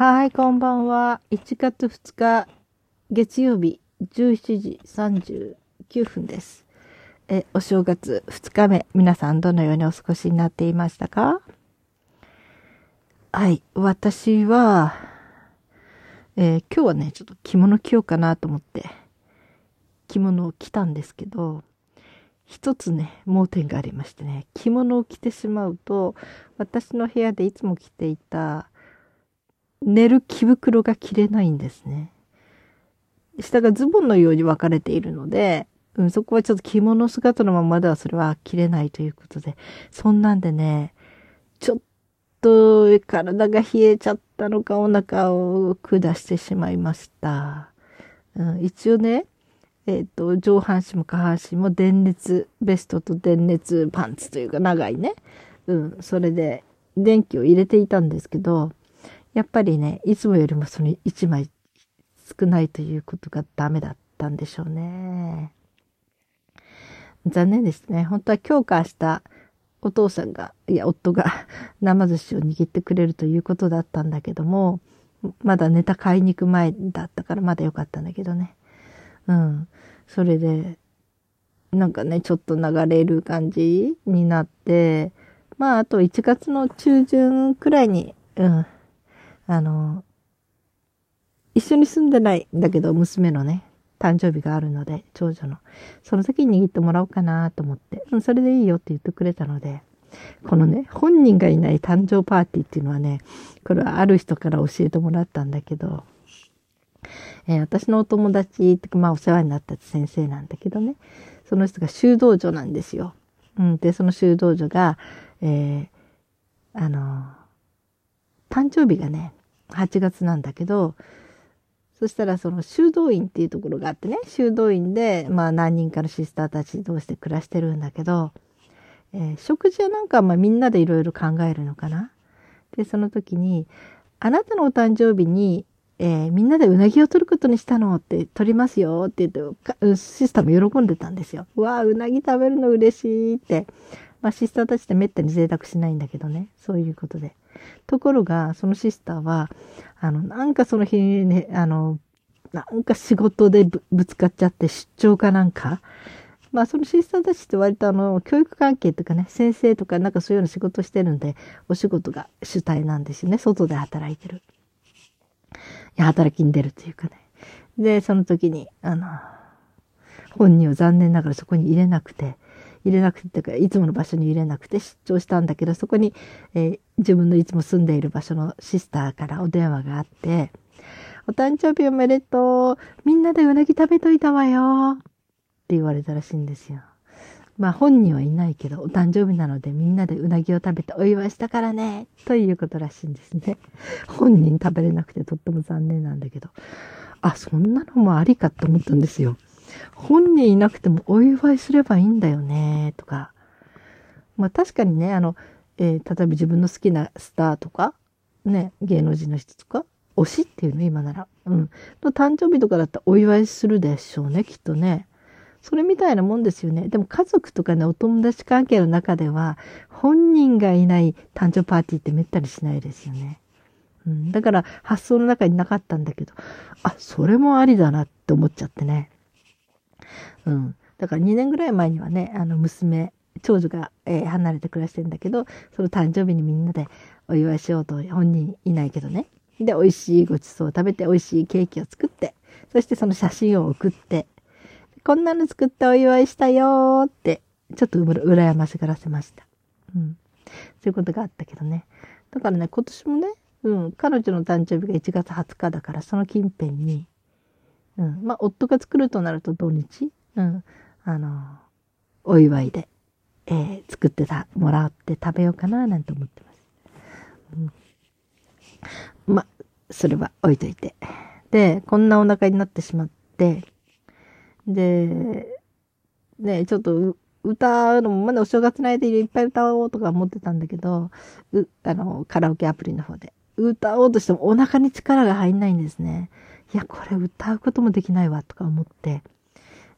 はい、こんばんは。1月2日、月曜日、17時39分です。え、お正月2日目、皆さんどのようにお過ごしになっていましたか？はい、私は、えー、今日はね、ちょっと着物着ようかなと思って、着物を着たんですけど、一つね、盲点がありましてね、着物を着てしまうと、私の部屋でいつも着ていた、寝る着袋が着れないんですね。下がズボンのように分かれているので、うん、そこはちょっと着物姿のままではそれは着れないということで、そんなんでね、ちょっと体が冷えちゃったのかお腹を下してしまいました。うん、一応ね、えっ、ー、と、上半身も下半身も電熱ベストと電熱パンツというか長いね。うん、それで電気を入れていたんですけど、やっぱりね、いつもよりもその1枚少ないということがダメだったんでしょうね。残念ですね。本当は今日か明日、お父さんが、いや、夫が 生寿司を握ってくれるということだったんだけども、まだネタ買いに行く前だったからまだ良かったんだけどね。うん。それで、なんかね、ちょっと流れる感じになって、まあ、あと1月の中旬くらいに、うん、あの、一緒に住んでないんだけど、娘のね、誕生日があるので、長女の。その時に握ってもらおうかなと思って、それでいいよって言ってくれたので、このね、本人がいない誕生パーティーっていうのはね、これはある人から教えてもらったんだけど、えー、私のお友達ってまあお世話になった先生なんだけどね、その人が修道女なんですよ。うん、で、その修道女が、えー、あの、誕生日がね、8月なんだけど、そしたらその修道院っていうところがあってね、修道院で、まあ何人かのシスターたち同士で暮らしてるんだけど、えー、食事はなんかまあみんなでいろいろ考えるのかな。で、その時に、あなたのお誕生日に、えー、みんなでうなぎを取ることにしたのって取りますよって言って、シスターも喜んでたんですよ。うわあ、うなぎ食べるの嬉しいって。まあシスターたちってめったに贅沢しないんだけどね。そういうことで。ところが、そのシスターは、あの、なんかその日にね、あの、なんか仕事でぶつかっちゃって出張かなんか、まあそのシスターたちって割とあの、教育関係とかね、先生とかなんかそういうような仕事してるんで、お仕事が主体なんですよね。外で働いてる。いや、働きに出るというかね。で、その時に、あの、本人を残念ながらそこに入れなくて、入れなくて、いつもの場所に入れなくて出張したんだけど、そこに、えー、自分のいつも住んでいる場所のシスターからお電話があって、お誕生日おめでとう。みんなでうなぎ食べといたわよ。って言われたらしいんですよ。まあ本人はいないけど、お誕生日なのでみんなでうなぎを食べてお祝いしたからね。ということらしいんですね。本人食べれなくてとっても残念なんだけど。あ、そんなのもありかって思ったんですよ。本人いなくてもお祝いすればいいんだよね。とか。まあ確かにね、あの、えー、例えば自分の好きなスターとか、ね、芸能人の人とか、推しっていうの今なら。うん。の誕生日とかだったらお祝いするでしょうね、きっとね。それみたいなもんですよね。でも家族とかね、お友達関係の中では、本人がいない誕生パーティーってめったにしないですよね。うん。だから発想の中になかったんだけど、あ、それもありだなって思っちゃってね。うん。だから2年ぐらい前にはね、あの娘、長女が、えー、離れて暮らしてんだけど、その誕生日にみんなでお祝いしようと、本人いないけどね。で、美味しいごちそうを食べて、美味しいケーキを作って、そしてその写真を送って、こんなの作ってお祝いしたよーって、ちょっと羨ましがらせました。うん。そういうことがあったけどね。だからね、今年もね、うん、彼女の誕生日が1月20日だから、その近辺に、うん、まあ、夫が作るとなると土日、うん、あの、お祝いで、えー、作ってた、もらって食べようかな、なんて思ってます。うん、まあ、それは置いといて。で、こんなお腹になってしまって、で、ね、ちょっと歌うのもまだお正月の間いっぱい歌おうとか思ってたんだけど、う、あの、カラオケアプリの方で。歌おうとしてもお腹に力が入んないんですね。いや、これ歌うこともできないわとか思って。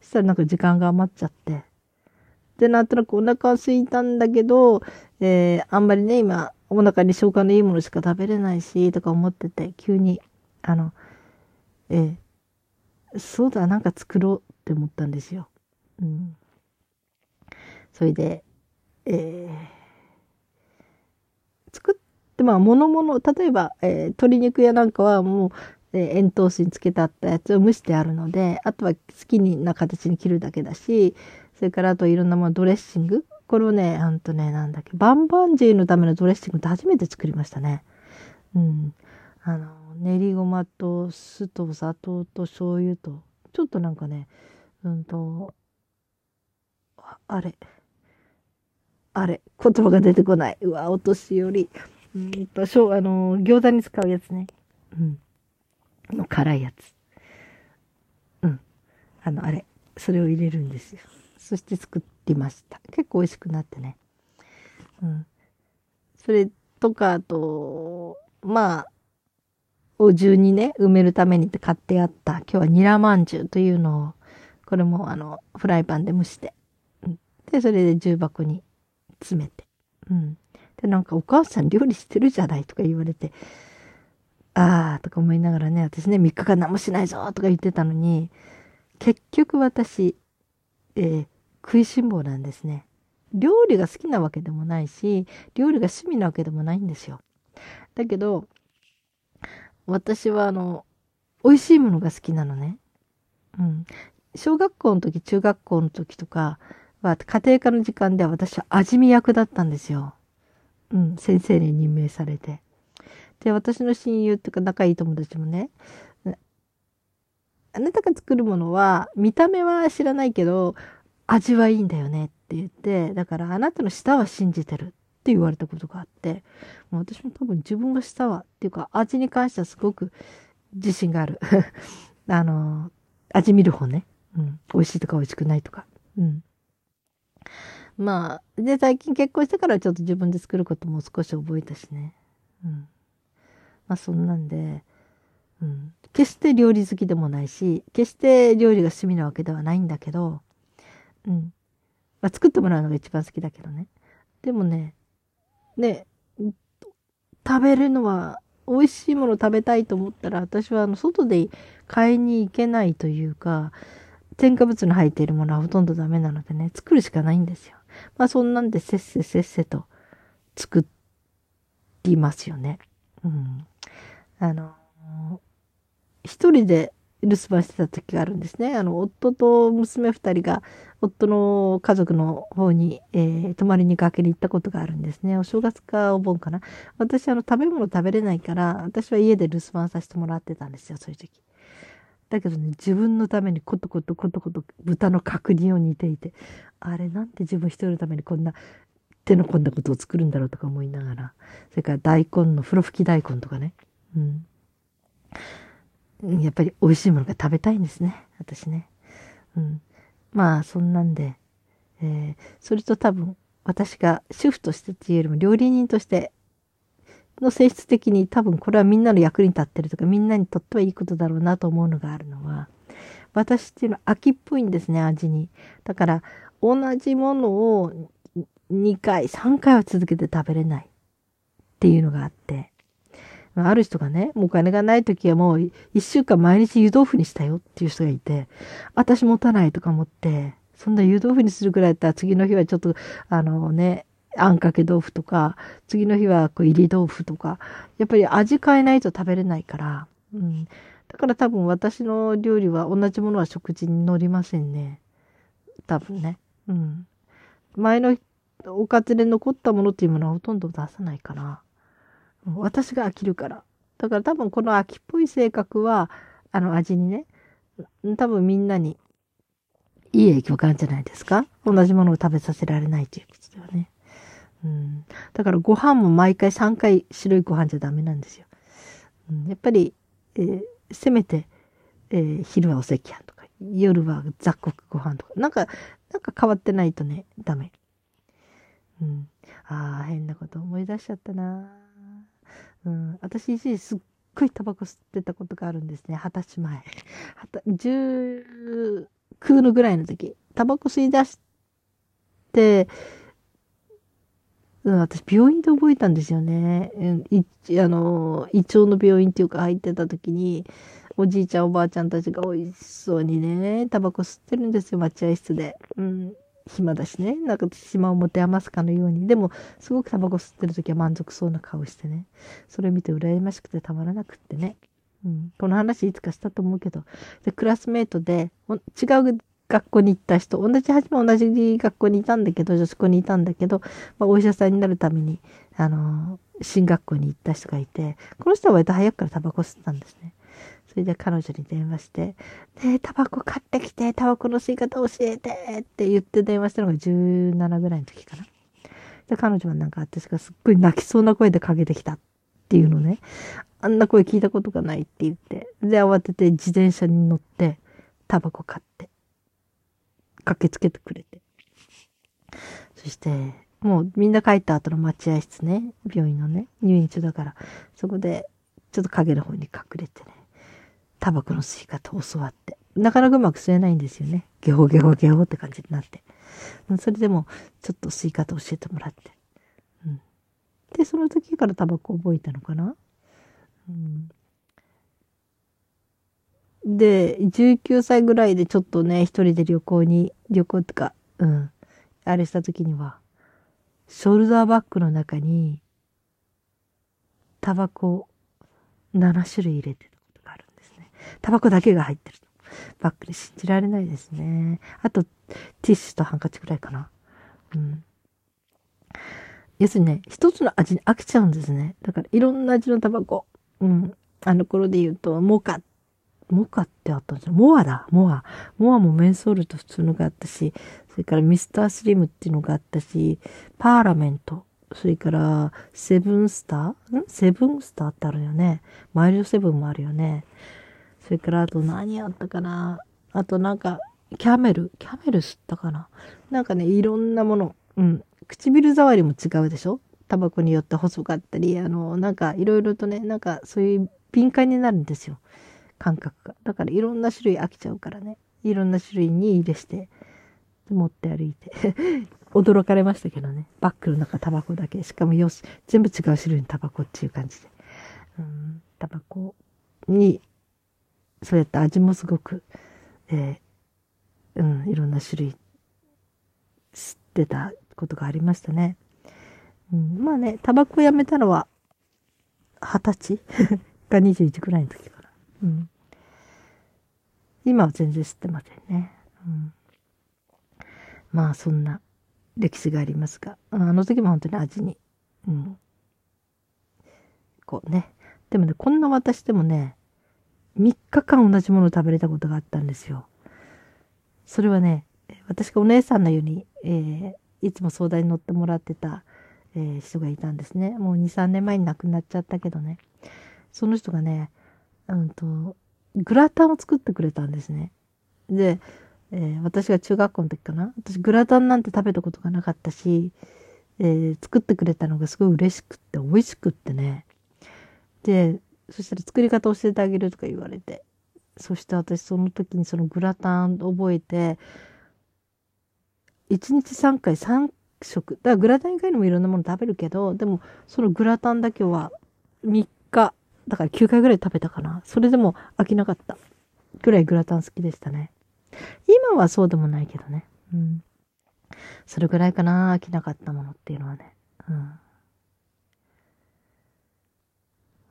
そしたらなんか時間が余っちゃって。で、なんとなくお腹は空いたんだけど、えー、あんまりね、今、お腹に消化のいいものしか食べれないし、とか思ってて、急に、あの、えー、そうだ、なんか作ろうって思ったんですよ。うん。それで、えー、作って、まあ、ものもの、例えば、えー、鶏肉屋なんかはもう、えー、塩糖水につけてあったやつを蒸してあるので、あとは好きな形に切るだけだし、それからあといろんなものドレッシング。これをね、ほんとね、なんだっけ、バンバンジーのためのドレッシングって初めて作りましたね。うん。あの、練りごまと酢と砂糖と醤油と、ちょっとなんかね、うんと、あれ、あれ、言葉が出てこない。うわ、お年寄り。うんと、しょう、あの、餃子に使うやつね。うん。の辛いやつ。うん。あの、あれ、それを入れるんですよ。そして作ってました。結構美味しくなってね。うん。それとか、あと、まあ、お重にね、埋めるためにって買ってあった、今日はニラまんじゅうというのを、これもあの、フライパンで蒸して、うん、で、それで重箱に詰めて、うん。で、なんかお母さん料理してるじゃないとか言われて、あーとか思いながらね、私ね、3日間何もしないぞとか言ってたのに、結局私、えー、食いしん坊なんですね。料理が好きなわけでもないし、料理が趣味なわけでもないんですよ。だけど、私はあの、美味しいものが好きなのね。うん。小学校の時、中学校の時とかは、家庭科の時間では私は味見役だったんですよ。うん、先生に任命されて。で、私の親友っていうか仲いい友達もね、あなたが作るものは、見た目は知らないけど、味はいいんだよねって言って、だからあなたの舌は信じてるって言われたことがあって、もう私も多分自分は舌はっていうか味に関してはすごく自信がある。あの、味見る方ね。うん。美味しいとか美味しくないとか。うん。まあ、で、最近結婚してからちょっと自分で作ることも少し覚えたしね。うん。まあそんなんで、うん。決して料理好きでもないし、決して料理が趣味なわけではないんだけど、うん。まあ作ってもらうのが一番好きだけどね。でもね、ね、食べるのは、美味しいもの食べたいと思ったら、私はあの、外で買いに行けないというか、添加物の入っているものはほとんどダメなのでね、作るしかないんですよ。まあそんなんでせっせせっせと作りますよね。うん。あの、一人で留守番してた時があるんですね。あの、夫と娘二人が、夫の家族の方に、えー、泊まりにかけに行ったことがあるんですね。お正月かお盆かな。私、あの、食べ物食べれないから、私は家で留守番させてもらってたんですよ、そういう時。だけどね、自分のためにコトコトコトコト豚の角煮を煮ていて、あれなんて自分一人のためにこんな手の込んだことを作るんだろうとか思いながら、それから大根の風呂吹き大根とかね。うん。やっぱり美味しいものが食べたいんですね。私ね。うん。まあ、そんなんで、えー、それと多分、私が主婦としてっていうよりも料理人としての性質的に多分これはみんなの役に立ってるとかみんなにとってはいいことだろうなと思うのがあるのは私っていうのは秋っぽいんですね味にだから同じものを2回3回は続けて食べれないっていうのがあってある人がね、もうお金がない時はもう一週間毎日湯豆腐にしたよっていう人がいて、私持たないとか思って、そんな湯豆腐にするぐらいだったら次の日はちょっと、あのね、あんかけ豆腐とか、次の日はこう入り豆腐とか、やっぱり味変えないと食べれないから、うん。だから多分私の料理は同じものは食事に乗りませんね。多分ね。うん。前のおかずで残ったものっていうものはほとんど出さないかな。私が飽きるから。だから多分この秋っぽい性格は、あの味にね、多分みんなにいい影響があるんじゃないですか同じものを食べさせられないということではね。うん。だからご飯も毎回3回白いご飯じゃダメなんですよ。うん、やっぱり、えー、せめて、えー、昼はお赤飯とか、夜は雑穀ご飯とか、なんか、なんか変わってないとね、ダメ。うん。ああ、変なこと思い出しちゃったな。うん、私一時すっごいタバコ吸ってたことがあるんですね。二十歳前。19のぐらいの時。タバコ吸い出して、うん、私、病院で覚えたんですよね。うんいあの、胃腸の病院っていうか入ってた時に、おじいちゃんおばあちゃんたちが美味しそうにね、タバコ吸ってるんですよ、待合室で。うん。暇だしね。なんか島を持て余すかのように。でも、すごくタバコ吸ってる時は満足そうな顔してね。それ見て羨ましくてたまらなくってね。うん。この話いつかしたと思うけど。で、クラスメートで、違う学校に行った人、同じ、初め同じ学校にいたんだけど、女子校にいたんだけど、まあ、お医者さんになるために、あの進学校に行った人がいて、この人は割と早くからタバコ吸ってたんですね。それで彼女に電話して、ねえ、タバコ買ってきて、タバコの吸い方教えてって言って電話したのが17ぐらいの時かな。で、彼女はなんか私がすっごい泣きそうな声でかけてきたっていうのね。あんな声聞いたことがないって言って。で、慌てて自転車に乗って、タバコ買って。駆けつけてくれて。そして、もうみんな帰った後の待合室ね、病院のね、入院中だから、そこでちょっと影の方に隠れてね、タバコの吸い方を教わって。なかなかうまく吸えないんですよね。ゲホゲホゲホって感じになって。それでも、ちょっと吸い方教えてもらって。うん、で、その時からタバコ覚えたのかな。うん、で、19歳ぐらいでちょっとね、一人で旅行に、旅行とか、うん、あれした時には、ショルダーバッグの中に、タバコ7種類入れてタバコだけが入ってるバッグで信じられないですね。あと、ティッシュとハンカチぐらいかな。うん。要するにね、一つの味に飽きちゃうんですね。だから、いろんな味のタバコ。うん。あの頃で言うと、モカモカってあったんですよ。モアだ、モア。モアもメンソールと普通のがあったし、それからミスタースリムっていうのがあったし、パーラメント、それからセブンスター？ん？セブンスターってあるよね。マイルドセブンもあるよね。それからあと何あったかなあとなんか、キャメルキャメル吸ったかななんかね、いろんなもの。うん。唇触りも違うでしょタバコによって細かったり、あの、なんかいろいろとね、なんかそういう敏感になるんですよ。感覚が。だからいろんな種類飽きちゃうからね。いろんな種類に入れして、持って歩いて。驚かれましたけどね。バッグの中タバコだけ。しかもよし、全部違う種類のタバコっていう感じで。うん、タバコに、そうやって味もすごく、えー、うん、いろんな種類知ってたことがありましたね。うん、まあね、タバコをやめたのは、二十歳が21くらいの時かうん。今は全然知ってませんね。うん。まあそんな歴史がありますが、あの時も本当に味に、うん。こうね。でもね、こんな私でもね、3日間同じものを食べれたことがあったんですよ。それはね、私がお姉さんのように、えー、いつも相談に乗ってもらってた、えー、人がいたんですね。もう2、3年前に亡くなっちゃったけどね。その人がね、うんと、グラタンを作ってくれたんですね。で、えー、私が中学校の時かな私グラタンなんて食べたことがなかったし、えー、作ってくれたのがすごい嬉しくって美味しくってね。で、そしたら作り方教えてあげるとか言われて。そして私その時にそのグラタン覚えて、1日3回3食。だからグラタン以外にもいろんなもの食べるけど、でもそのグラタンだけは3日だから9回ぐらい食べたかな。それでも飽きなかった。ぐらいグラタン好きでしたね。今はそうでもないけどね。うん。それぐらいかな、飽きなかったものっていうのはね。うん。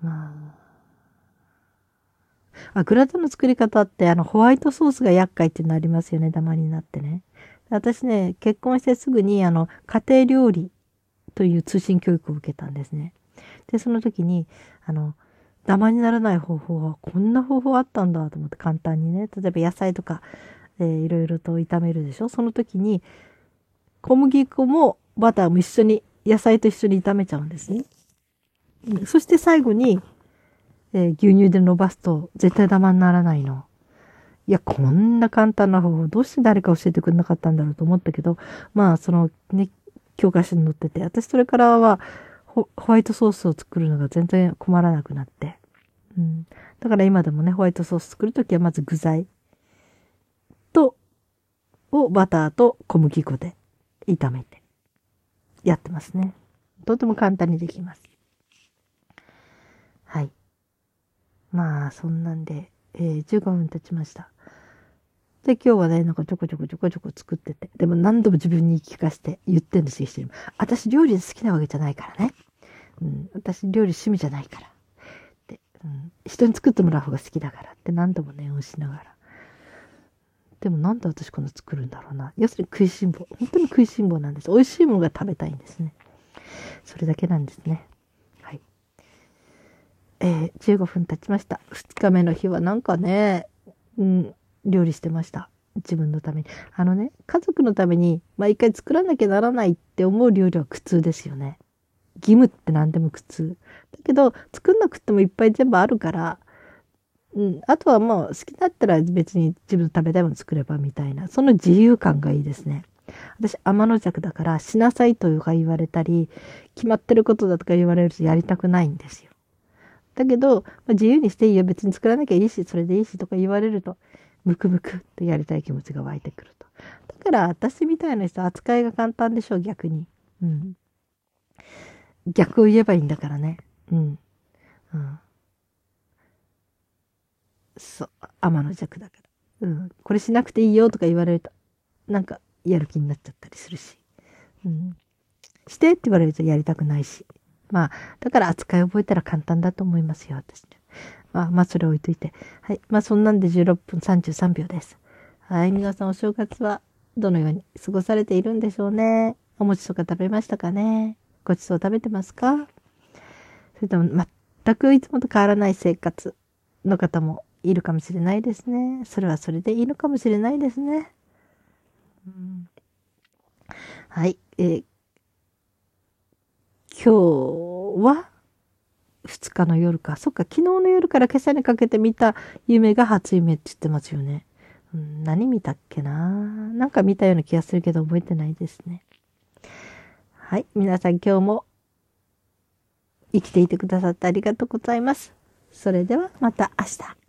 まあ。あ、グラタンの作り方って、あの、ホワイトソースが厄介っていうのありますよね、ダマになってね。私ね、結婚してすぐに、あの、家庭料理という通信教育を受けたんですね。で、その時に、あの、ダマにならない方法はこんな方法あったんだと思って簡単にね例えば野菜とか、えー、いろいろと炒めるでしょその時に小麦粉もバターも一緒に野菜と一緒に炒めちゃうんですね。そして最後に、えー、牛乳で伸ばすと絶対ダマにならないの。いや、こんな簡単な方法、どうして誰か教えてくれなかったんだろうと思ったけど、まあ、そのね、教科書に載ってて、私それからは、ホワイトソースを作るのが全然困らなくなって。うん。だから今でもね、ホワイトソース作るときはまず具材と、をバターと小麦粉で炒めてやってますね。とても簡単にできます。はい。まあ、そんなんで、えー、15分経ちました。で、今日はね、なんかちょこちょこちょこちょこ作ってて。でも何度も自分に聞かせて言ってんですよ、一緒に。私料理好きなわけじゃないからね。うん、私料理趣味じゃないから。で、うん、人に作ってもらう方が好きだからって何度も念をしながら。でもなんで私こんな作るんだろうな。要するに食いしん坊。本当に食いしん坊なんです。美味しいものが食べたいんですね。それだけなんですね。えー、15分経ちました。2日目の日はなんかね、うん、料理してました。自分のために。あのね、家族のために毎回作らなきゃならないって思う料理は苦痛ですよね。義務って何でも苦痛。だけど、作んなくてもいっぱい全部あるから、うん、あとはもう好きだったら別に自分の食べたいもの作ればみたいな、その自由感がいいですね。私、天の弱だから、しなさいとか言われたり、決まってることだとか言われるとやりたくないんですよ。だけど、まあ、自由にしていいよ、別に作らなきゃいいし、それでいいしとか言われると、ムクムクってやりたい気持ちが湧いてくると。だから私みたいな人扱いが簡単でしょう、逆に。うん。逆を言えばいいんだからね。うん。うん。そう。天の弱だから。うん。これしなくていいよとか言われると、なんかやる気になっちゃったりするし。うん。してって言われるとやりたくないし。まあ、だから扱い覚えたら簡単だと思いますよ、私。まあ、まあ、それ置いといて。はい。まあ、そんなんで16分33秒です。はい。皆さんお正月はどのように過ごされているんでしょうね。お餅とか食べましたかねごちそう食べてますかそれとも全くいつもと変わらない生活の方もいるかもしれないですね。それはそれでいいのかもしれないですね。うん、はい。えー、今日は2日の夜か。そっか、昨日の夜から今朝にかけて見た夢が初夢って言ってますよね。うん、何見たっけな？なんか見たような気がするけど覚えてないですね。はい。皆さん今日も生きていてくださってありがとうございます。それではまた明日。